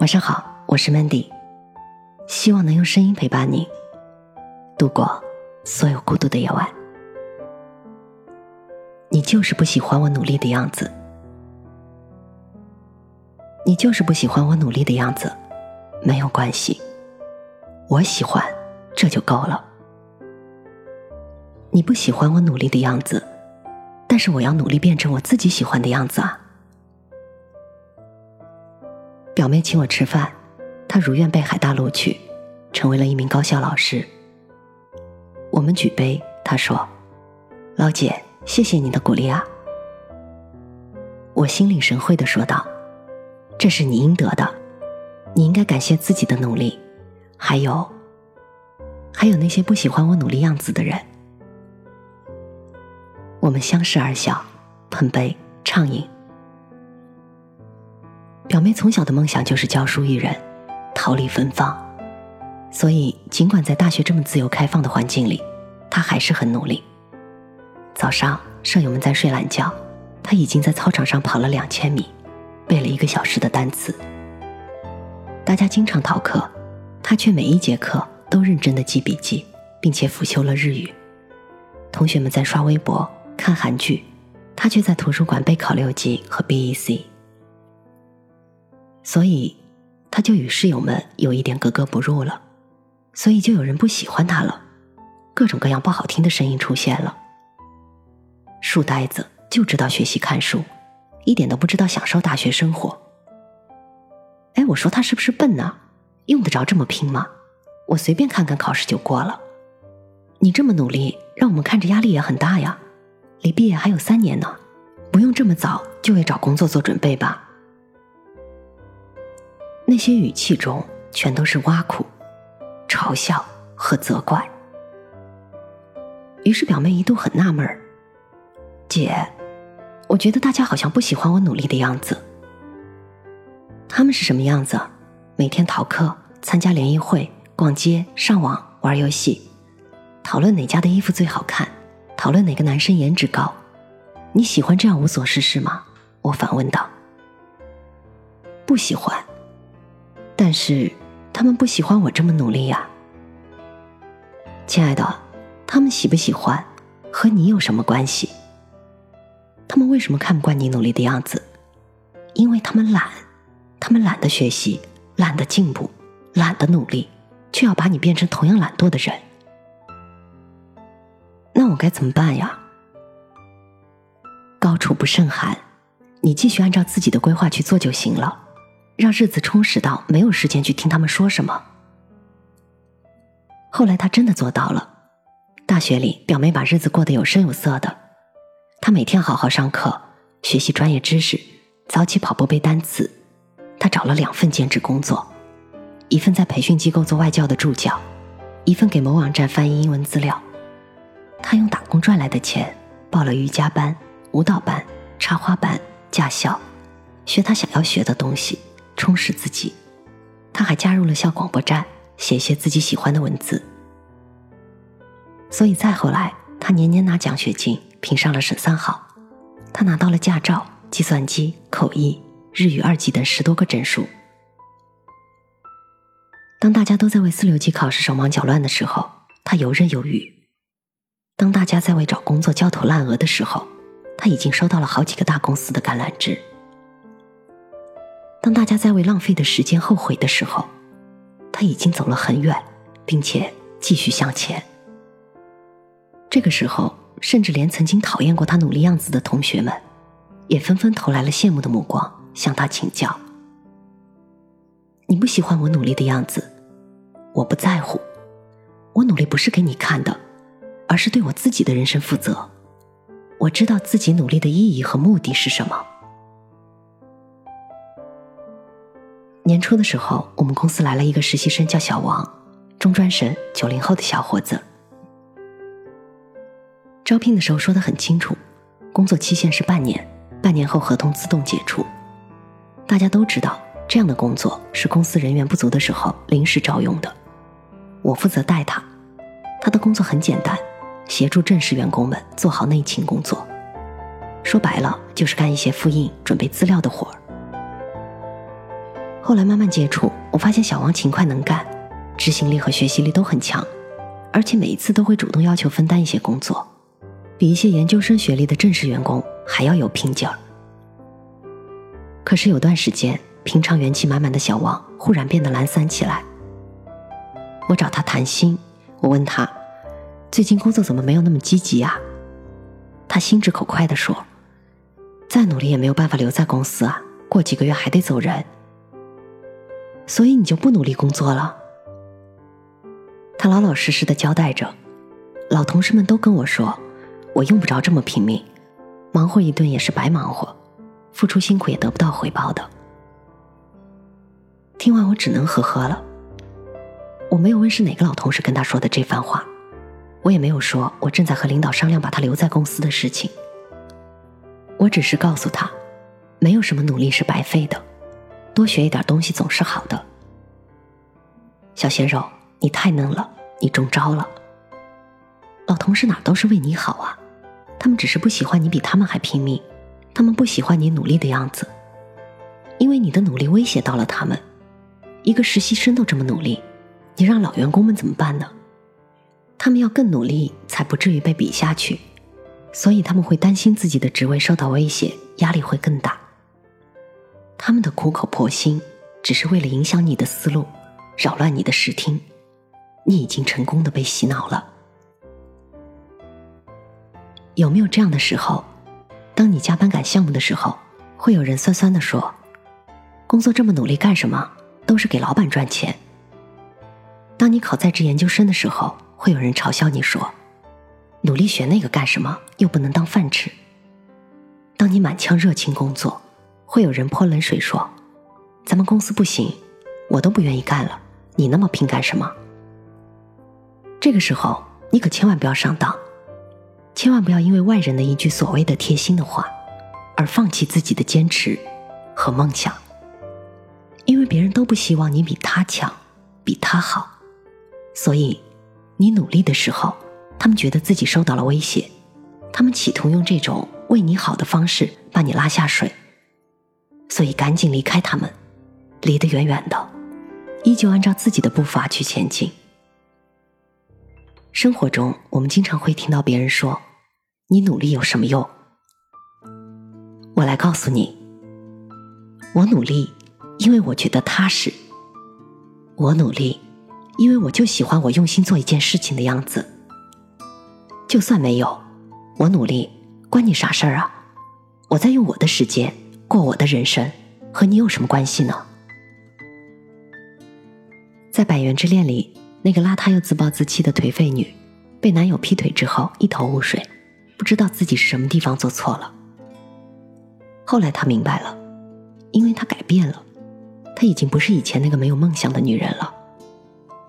晚上好，我是 Mandy，希望能用声音陪伴你度过所有孤独的夜晚。你就是不喜欢我努力的样子，你就是不喜欢我努力的样子，没有关系，我喜欢，这就够了。你不喜欢我努力的样子，但是我要努力变成我自己喜欢的样子啊。表妹请我吃饭，她如愿被海大录取，成为了一名高校老师。我们举杯，她说：“老姐，谢谢你的鼓励啊。”我心领神会的说道：“这是你应得的，你应该感谢自己的努力，还有，还有那些不喜欢我努力样子的人。”我们相视而笑，碰杯畅饮。表妹从小的梦想就是教书育人，桃李芬芳，所以尽管在大学这么自由开放的环境里，她还是很努力。早上舍友们在睡懒觉，她已经在操场上跑了两千米，背了一个小时的单词。大家经常逃课，她却每一节课都认真的记笔记，并且辅修了日语。同学们在刷微博、看韩剧，她却在图书馆背考六级和 BEC。所以，他就与室友们有一点格格不入了，所以就有人不喜欢他了，各种各样不好听的声音出现了。书呆子就知道学习看书，一点都不知道享受大学生活。哎，我说他是不是笨呢？用得着这么拼吗？我随便看看考试就过了。你这么努力，让我们看着压力也很大呀。离毕业还有三年呢，不用这么早就为找工作做准备吧。那些语气中全都是挖苦、嘲笑和责怪。于是表妹一度很纳闷：“姐，我觉得大家好像不喜欢我努力的样子。他们是什么样子？每天逃课、参加联谊会、逛街、上网、玩游戏，讨论哪家的衣服最好看，讨论哪个男生颜值高。你喜欢这样无所事事吗？”我反问道。“不喜欢。”但是，他们不喜欢我这么努力呀，亲爱的，他们喜不喜欢，和你有什么关系？他们为什么看不惯你努力的样子？因为他们懒，他们懒得学习，懒得进步，懒得努力，却要把你变成同样懒惰的人。那我该怎么办呀？高处不胜寒，你继续按照自己的规划去做就行了。让日子充实到没有时间去听他们说什么。后来他真的做到了。大学里，表妹把日子过得有声有色的。她每天好好上课，学习专业知识，早起跑步背单词。她找了两份兼职工作，一份在培训机构做外教的助教，一份给某网站翻译英文资料。她用打工赚来的钱报了瑜伽班、舞蹈班、插花班、驾校，学她想要学的东西。充实自己，他还加入了校广播站，写些自己喜欢的文字。所以再后来，他年年拿奖学金，评上了省三好。他拿到了驾照、计算机、口译、日语二级等十多个证书。当大家都在为四六级考试手忙脚乱的时候，他游刃有余；当大家在为找工作焦头烂额的时候，他已经收到了好几个大公司的橄榄枝。当大家在为浪费的时间后悔的时候，他已经走了很远，并且继续向前。这个时候，甚至连曾经讨厌过他努力样子的同学们，也纷纷投来了羡慕的目光，向他请教：“你不喜欢我努力的样子，我不在乎。我努力不是给你看的，而是对我自己的人生负责。我知道自己努力的意义和目的是什么。”年初的时候，我们公司来了一个实习生，叫小王，中专生，九零后的小伙子。招聘的时候说的很清楚，工作期限是半年，半年后合同自动解除。大家都知道，这样的工作是公司人员不足的时候临时招用的。我负责带他，他的工作很简单，协助正式员工们做好内勤工作，说白了就是干一些复印、准备资料的活儿。后来慢慢接触，我发现小王勤快能干，执行力和学习力都很强，而且每一次都会主动要求分担一些工作，比一些研究生学历的正式员工还要有拼劲儿。可是有段时间，平常元气满满的小王忽然变得懒散起来。我找他谈心，我问他，最近工作怎么没有那么积极啊？他心直口快地说：“再努力也没有办法留在公司啊，过几个月还得走人。所以你就不努力工作了？”他老老实实的交代着，老同事们都跟我说，我用不着这么拼命，忙活一顿也是白忙活，付出辛苦也得不到回报的。听完我只能呵呵了。我没有问是哪个老同事跟他说的这番话，我也没有说我正在和领导商量把他留在公司的事情。我只是告诉他，没有什么努力是白费的，多学一点东西总是好的。小鲜肉，你太嫩了，你中招了。老同事哪都是为你好啊，他们只是不喜欢你比他们还拼命，他们不喜欢你努力的样子，因为你的努力威胁到了他们。一个实习生都这么努力。你让老员工们怎么办呢？他们要更努力，才不至于被比下去，所以他们会担心自己的职位受到威胁，压力会更大。他们的苦口婆心，只是为了影响你的思路，扰乱你的视听。你已经成功的被洗脑了。有没有这样的时候？当你加班赶项目的时候，会有人酸酸的说：“工作这么努力干什么？都是给老板赚钱。”当你考在职研究生的时候，会有人嘲笑你说：“努力学那个干什么？又不能当饭吃。”当你满腔热情工作，会有人泼冷水说：“咱们公司不行，我都不愿意干了，你那么拼干什么？”这个时候，你可千万不要上当，千万不要因为外人的一句所谓的贴心的话，而放弃自己的坚持和梦想，因为别人都不希望你比他强，比他好。所以，你努力的时候，他们觉得自己受到了威胁，他们企图用这种为你好的方式把你拉下水。所以，赶紧离开他们，离得远远的，依旧按照自己的步伐去前进。生活中，我们经常会听到别人说：“你努力有什么用？”我来告诉你，我努力，因为我觉得踏实。我努力。因为我就喜欢我用心做一件事情的样子，就算没有，我努力，关你啥事儿啊？我在用我的时间过我的人生，和你有什么关系呢？在《百元之恋》里，那个邋遢又自暴自弃的颓废女，被男友劈腿之后一头雾水，不知道自己是什么地方做错了。后来她明白了，因为她改变了，她已经不是以前那个没有梦想的女人了。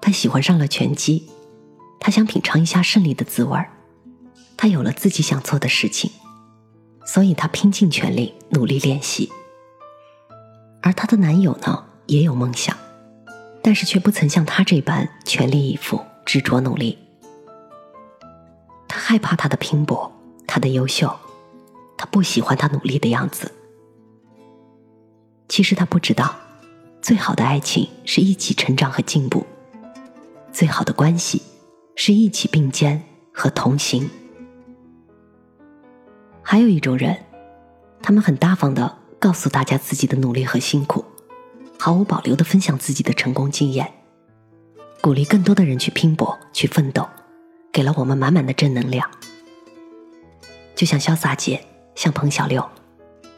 她喜欢上了拳击，她想品尝一下胜利的滋味儿，他有了自己想做的事情，所以她拼尽全力努力练习。而她的男友呢，也有梦想，但是却不曾像她这般全力以赴、执着努力。他害怕他的拼搏，他的优秀，他不喜欢他努力的样子。其实他不知道，最好的爱情是一起成长和进步。最好的关系是一起并肩和同行。还有一种人，他们很大方的告诉大家自己的努力和辛苦，毫无保留的分享自己的成功经验，鼓励更多的人去拼搏、去奋斗，给了我们满满的正能量。就像潇洒姐，像彭小六，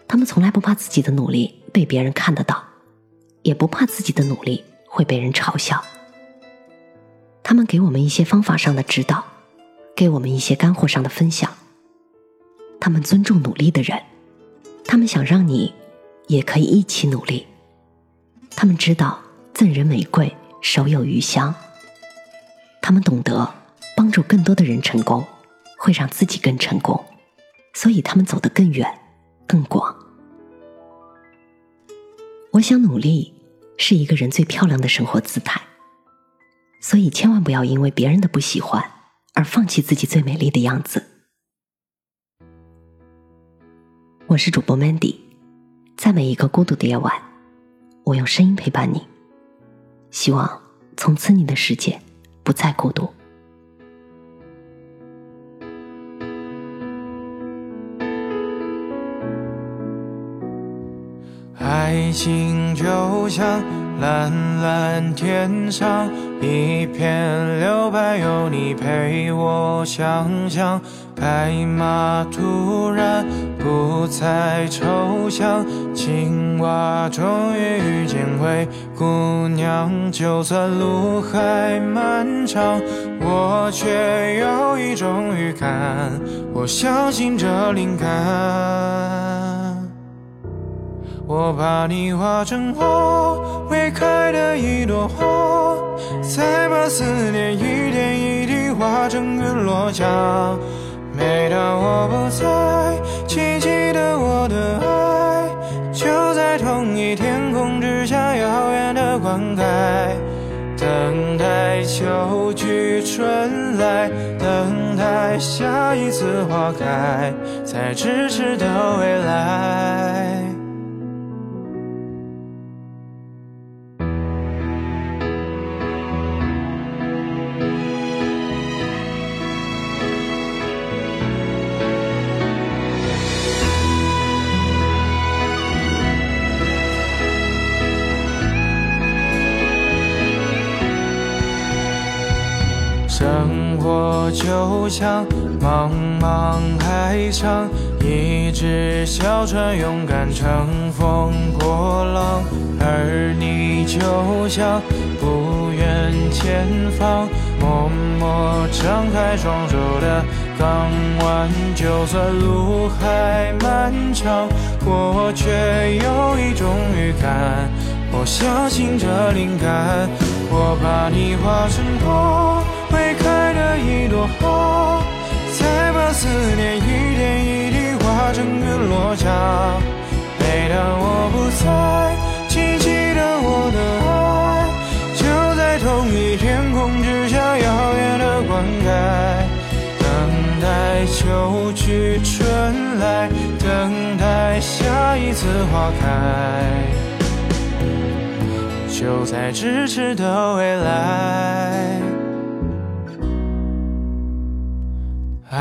他们从来不怕自己的努力被别人看得到，也不怕自己的努力会被人嘲笑。他们给我们一些方法上的指导，给我们一些干货上的分享。他们尊重努力的人，他们想让你也可以一起努力。他们知道赠人玫瑰，手有余香。他们懂得帮助更多的人成功，会让自己更成功，所以他们走得更远、更广。我想，努力是一个人最漂亮的生活姿态。所以，千万不要因为别人的不喜欢而放弃自己最美丽的样子。我是主播 Mandy，在每一个孤独的夜晚，我用声音陪伴你。希望从此你的世界不再孤独。爱情就像蓝蓝天上一片留白，有你陪我想象。白马突然不再抽象，青蛙终于遇见灰姑娘。就算路还漫长，我却有一种预感，我相信这灵感。我把你画成花，未开的一朵花，再把思念一点一滴化成雨落下。每当我不在，记记得我的爱，就在同一天空之下，遥远的灌溉，等待秋去春来，等待下一次花开，在咫尺的未来。生活就像茫茫海上，一只小船勇敢乘风破浪，而你就像不远前方，默默张开双手的港湾。就算路还漫长，我却有一种预感，我相信这灵感，我把你化成花。一朵花，再把思念一点一滴化成云落下。每当我不在，请记得我的爱，就在同一天空之下，遥远的灌溉。等待秋去春来，等待下一次花开，就在咫尺的未来。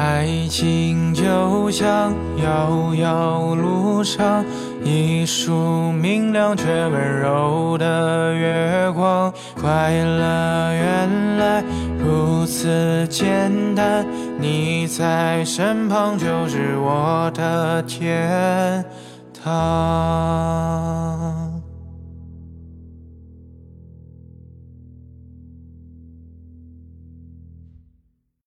爱情就像遥遥路上一束明亮却温柔的月光，快乐原来如此简单，你在身旁就是我的天堂。